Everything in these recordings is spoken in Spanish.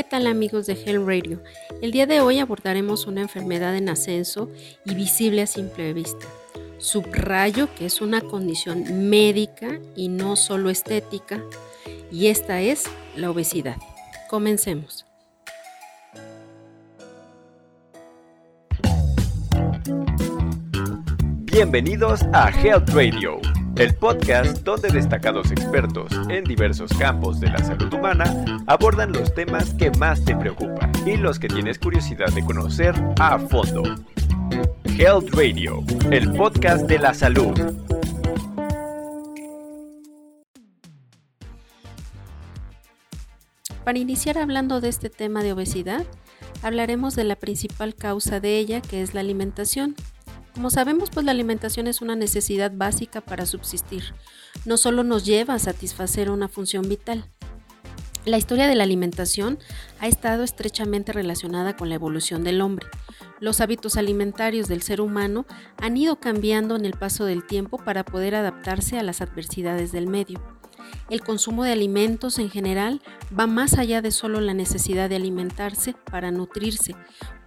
¿Qué tal amigos de Hell Radio? El día de hoy abordaremos una enfermedad en ascenso y visible a simple vista. Subrayo que es una condición médica y no solo estética, y esta es la obesidad. Comencemos. Bienvenidos a Health Radio el podcast donde destacados expertos en diversos campos de la salud humana abordan los temas que más te preocupan y los que tienes curiosidad de conocer a fondo. Health Radio, el podcast de la salud. Para iniciar hablando de este tema de obesidad, hablaremos de la principal causa de ella, que es la alimentación. Como sabemos, pues la alimentación es una necesidad básica para subsistir. No solo nos lleva a satisfacer una función vital. La historia de la alimentación ha estado estrechamente relacionada con la evolución del hombre. Los hábitos alimentarios del ser humano han ido cambiando en el paso del tiempo para poder adaptarse a las adversidades del medio. El consumo de alimentos en general va más allá de solo la necesidad de alimentarse para nutrirse,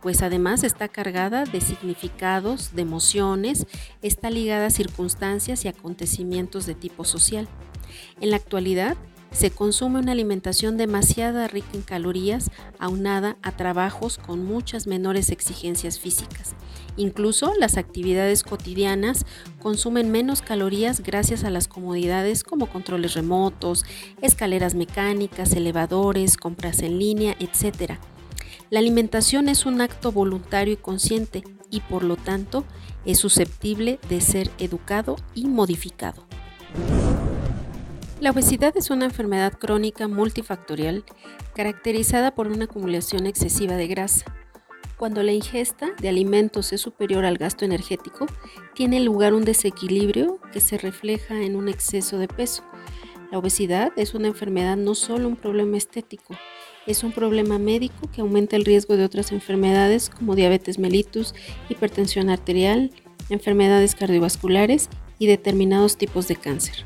pues además está cargada de significados, de emociones, está ligada a circunstancias y acontecimientos de tipo social. En la actualidad, se consume una alimentación demasiado rica en calorías, aunada a trabajos con muchas menores exigencias físicas. Incluso las actividades cotidianas consumen menos calorías gracias a las comodidades como controles remotos, escaleras mecánicas, elevadores, compras en línea, etc. La alimentación es un acto voluntario y consciente y por lo tanto es susceptible de ser educado y modificado. La obesidad es una enfermedad crónica multifactorial caracterizada por una acumulación excesiva de grasa. Cuando la ingesta de alimentos es superior al gasto energético, tiene lugar un desequilibrio que se refleja en un exceso de peso. La obesidad es una enfermedad no solo un problema estético, es un problema médico que aumenta el riesgo de otras enfermedades como diabetes mellitus, hipertensión arterial, enfermedades cardiovasculares y determinados tipos de cáncer.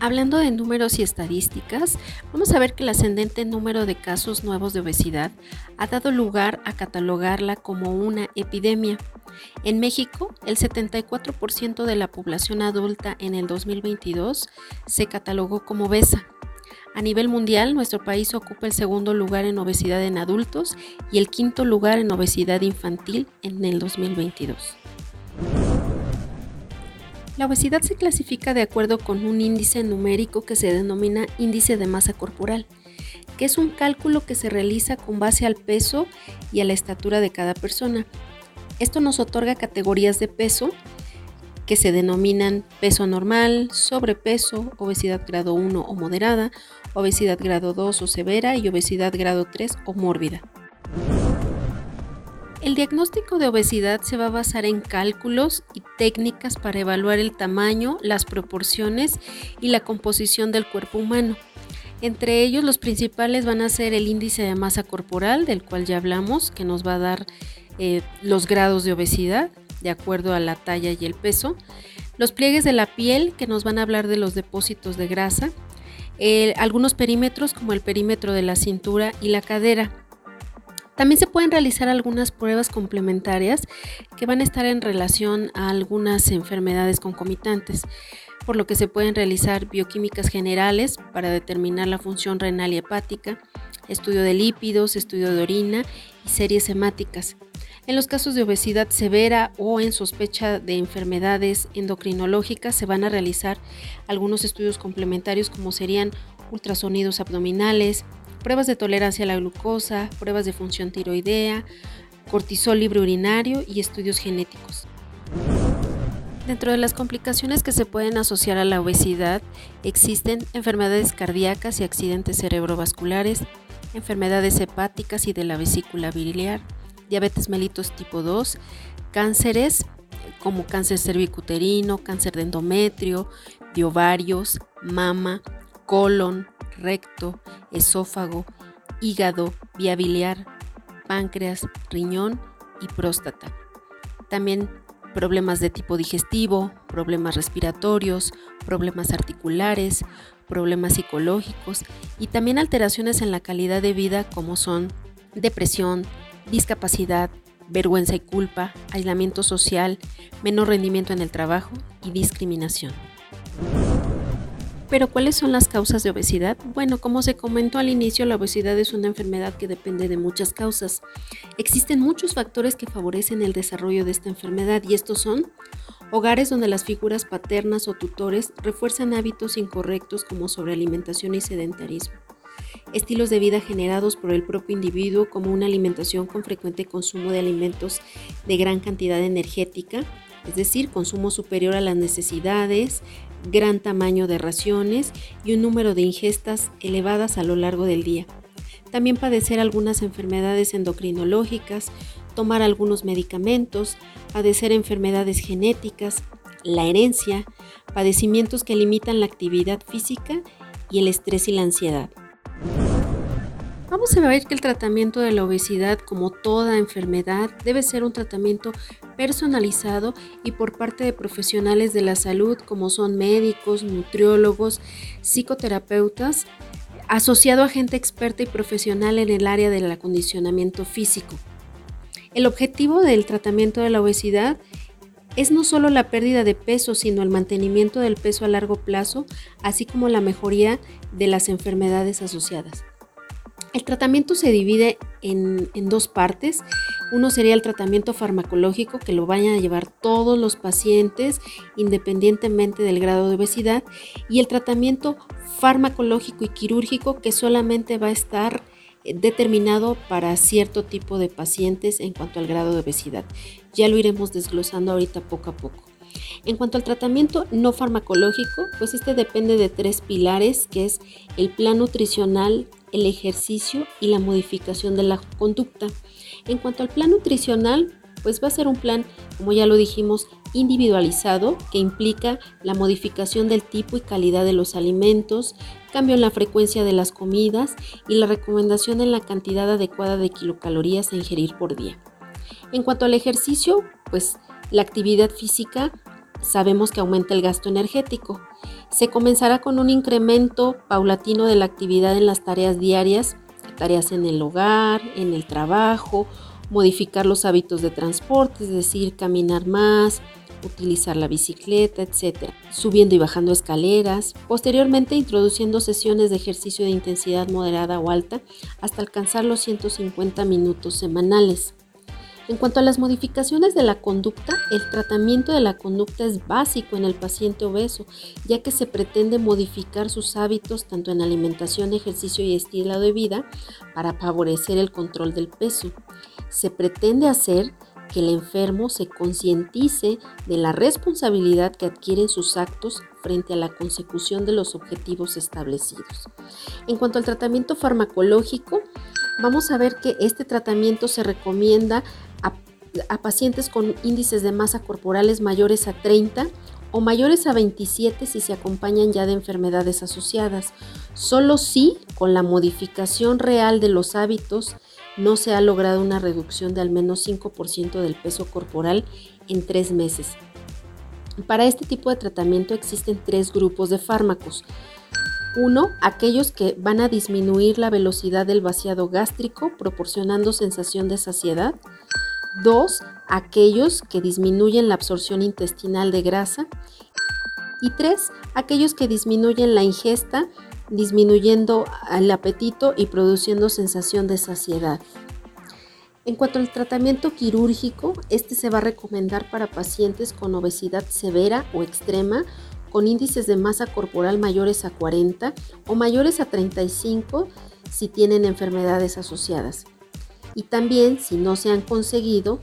Hablando de números y estadísticas, vamos a ver que el ascendente número de casos nuevos de obesidad ha dado lugar a catalogarla como una epidemia. En México, el 74% de la población adulta en el 2022 se catalogó como obesa. A nivel mundial, nuestro país ocupa el segundo lugar en obesidad en adultos y el quinto lugar en obesidad infantil en el 2022. La obesidad se clasifica de acuerdo con un índice numérico que se denomina índice de masa corporal, que es un cálculo que se realiza con base al peso y a la estatura de cada persona. Esto nos otorga categorías de peso que se denominan peso normal, sobrepeso, obesidad grado 1 o moderada, obesidad grado 2 o severa y obesidad grado 3 o mórbida. El diagnóstico de obesidad se va a basar en cálculos y técnicas para evaluar el tamaño, las proporciones y la composición del cuerpo humano. Entre ellos los principales van a ser el índice de masa corporal, del cual ya hablamos, que nos va a dar eh, los grados de obesidad de acuerdo a la talla y el peso. Los pliegues de la piel, que nos van a hablar de los depósitos de grasa. algunos perímetros, como el perímetro de la cintura y la cadera. También se pueden realizar algunas pruebas complementarias que van a estar en relación a algunas enfermedades concomitantes, por lo que se pueden realizar bioquímicas generales para determinar la función renal y hepática, estudio de lípidos, estudio de orina y series hemáticas. En los casos de obesidad severa o en sospecha de enfermedades endocrinológicas se van a realizar algunos estudios complementarios como serían ultrasonidos abdominales, pruebas de tolerancia a la glucosa, pruebas de función tiroidea, cortisol libre urinario y estudios genéticos. Dentro de las complicaciones que se pueden asociar a la obesidad existen enfermedades cardíacas y accidentes cerebrovasculares, enfermedades hepáticas y de la vesícula biliar, diabetes mellitus tipo 2, cánceres como cáncer cervicuterino, cáncer de endometrio, de ovarios, mama, colon, recto, esófago, hígado, vía biliar, páncreas, riñón y próstata. También problemas de tipo digestivo, problemas respiratorios, problemas articulares, problemas psicológicos y también alteraciones en la calidad de vida como son depresión, discapacidad, vergüenza y culpa, aislamiento social, menor rendimiento en el trabajo y discriminación. Pero ¿cuáles son las causas de obesidad? Bueno, como se comentó al inicio, la obesidad es una enfermedad que depende de muchas causas. Existen muchos factores que favorecen el desarrollo de esta enfermedad y estos son hogares donde las figuras paternas o tutores refuerzan hábitos incorrectos como sobrealimentación y sedentarismo. Estilos de vida generados por el propio individuo como una alimentación con frecuente consumo de alimentos de gran cantidad energética, es decir, consumo superior a las necesidades, gran tamaño de raciones y un número de ingestas elevadas a lo largo del día. También padecer algunas enfermedades endocrinológicas, tomar algunos medicamentos, padecer enfermedades genéticas, la herencia, padecimientos que limitan la actividad física y el estrés y la ansiedad. Vamos a ver que el tratamiento de la obesidad, como toda enfermedad, debe ser un tratamiento personalizado y por parte de profesionales de la salud como son médicos, nutriólogos, psicoterapeutas, asociado a gente experta y profesional en el área del acondicionamiento físico. El objetivo del tratamiento de la obesidad es no solo la pérdida de peso, sino el mantenimiento del peso a largo plazo, así como la mejoría de las enfermedades asociadas. El tratamiento se divide en, dos partes. Uno sería el tratamiento farmacológico, que lo vayan a llevar todos los pacientes independientemente del grado de obesidad, y el tratamiento farmacológico y quirúrgico, que solamente va a estar eh, determinado para cierto tipo de pacientes en cuanto al grado de obesidad. Ya lo iremos desglosando ahorita poco a poco. En cuanto al tratamiento no farmacológico, pues este depende de tres pilares, que es el plan nutricional, el ejercicio y la modificación de la conducta. En cuanto al plan nutricional, pues va a ser un plan, como ya lo dijimos, individualizado que implica la modificación del tipo y calidad de los alimentos, cambio en la frecuencia de las comidas y la recomendación en la cantidad adecuada de kilocalorías a ingerir por día. En cuanto al ejercicio, pues la actividad física sabemos que aumenta el gasto energético. Se comenzará con un incremento paulatino de la actividad en las tareas diarias, tareas en el hogar, en el trabajo, modificar los hábitos de transporte, es decir, caminar más, utilizar la bicicleta, etc. Subiendo y bajando escaleras, posteriormente introduciendo sesiones de ejercicio de intensidad moderada o alta hasta alcanzar los 150 minutos semanales. En cuanto a las modificaciones de la conducta, el tratamiento de la conducta es básico en el paciente obeso, ya que se pretende modificar sus hábitos tanto en alimentación, ejercicio y estilo de vida para favorecer el control del peso. Se pretende hacer que el enfermo se concientice de la responsabilidad que adquieren sus actos frente a la consecución de los objetivos establecidos. En cuanto al tratamiento farmacológico, vamos a ver que este tratamiento se recomienda a, pacientes con índices de masa corporales mayores a 30 o mayores a 27 si se acompañan ya de enfermedades asociadas. Solo si con la modificación real de los hábitos no se ha logrado una reducción de al menos 5% del peso corporal en tres meses. Para este tipo de tratamiento existen tres grupos de fármacos. Uno, aquellos que van a disminuir la velocidad del vaciado gástrico proporcionando sensación de saciedad. Dos, aquellos que disminuyen la absorción intestinal de grasa. Y tres, aquellos que disminuyen la ingesta, disminuyendo el apetito y produciendo sensación de saciedad. En cuanto al tratamiento quirúrgico, este se va a recomendar para pacientes con obesidad severa o extrema, con índices de masa corporal mayores a 40 o mayores a 35 si tienen enfermedades asociadas y también si no se han conseguido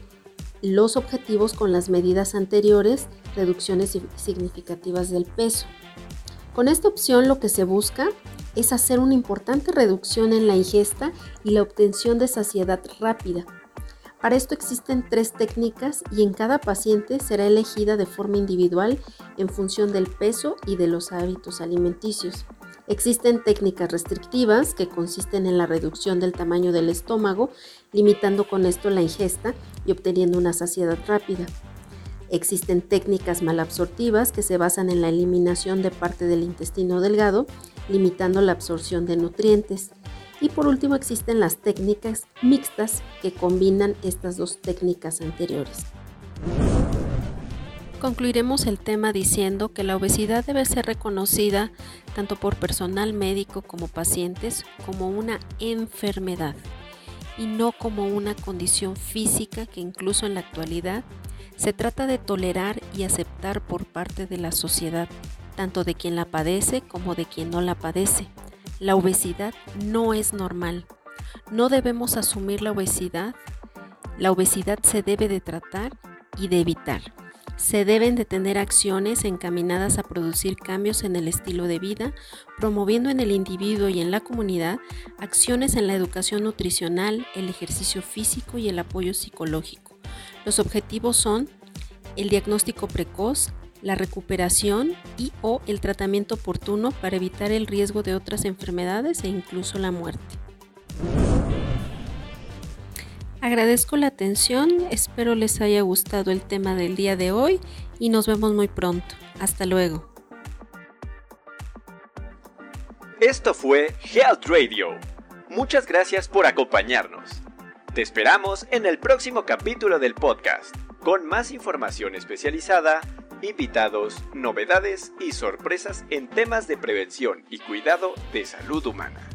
los objetivos con las medidas anteriores, reducciones significativas del peso. Con esta opción lo que se busca es hacer una importante reducción en la ingesta y la obtención de saciedad rápida. Para esto existen tres técnicas y en cada paciente será elegida de forma individual en función del peso y de los hábitos alimenticios. Existen técnicas restrictivas que consisten en la reducción del tamaño del estómago, limitando con esto la ingesta y obteniendo una saciedad rápida. Existen técnicas malabsortivas que se basan en la eliminación de parte del intestino delgado limitando la absorción de nutrientes. Y por último existen las técnicas mixtas que combinan estas dos técnicas anteriores. Concluiremos el tema diciendo que la obesidad debe ser reconocida tanto por personal médico como pacientes como una enfermedad y no como una condición física que incluso en la actualidad se trata de tolerar y aceptar por parte de la sociedad, tanto de quien la padece como de quien no la padece. La obesidad no es normal. No debemos asumir la obesidad. La obesidad se debe de tratar y de evitar. Se deben de tener acciones encaminadas a producir cambios en el estilo de vida, promoviendo en el individuo y en la comunidad acciones en la educación nutricional, el ejercicio físico y el apoyo psicológico. Los objetivos son el diagnóstico precoz, la recuperación y o el tratamiento oportuno para evitar el riesgo de otras enfermedades e incluso la muerte. Agradezco la atención, espero les haya gustado el tema del día de hoy y nos vemos muy pronto. Hasta luego. Esto fue Health Radio. Muchas gracias por acompañarnos. Te esperamos en el próximo capítulo del podcast, con más información especializada, invitados, novedades y sorpresas en temas de prevención y cuidado de salud humana.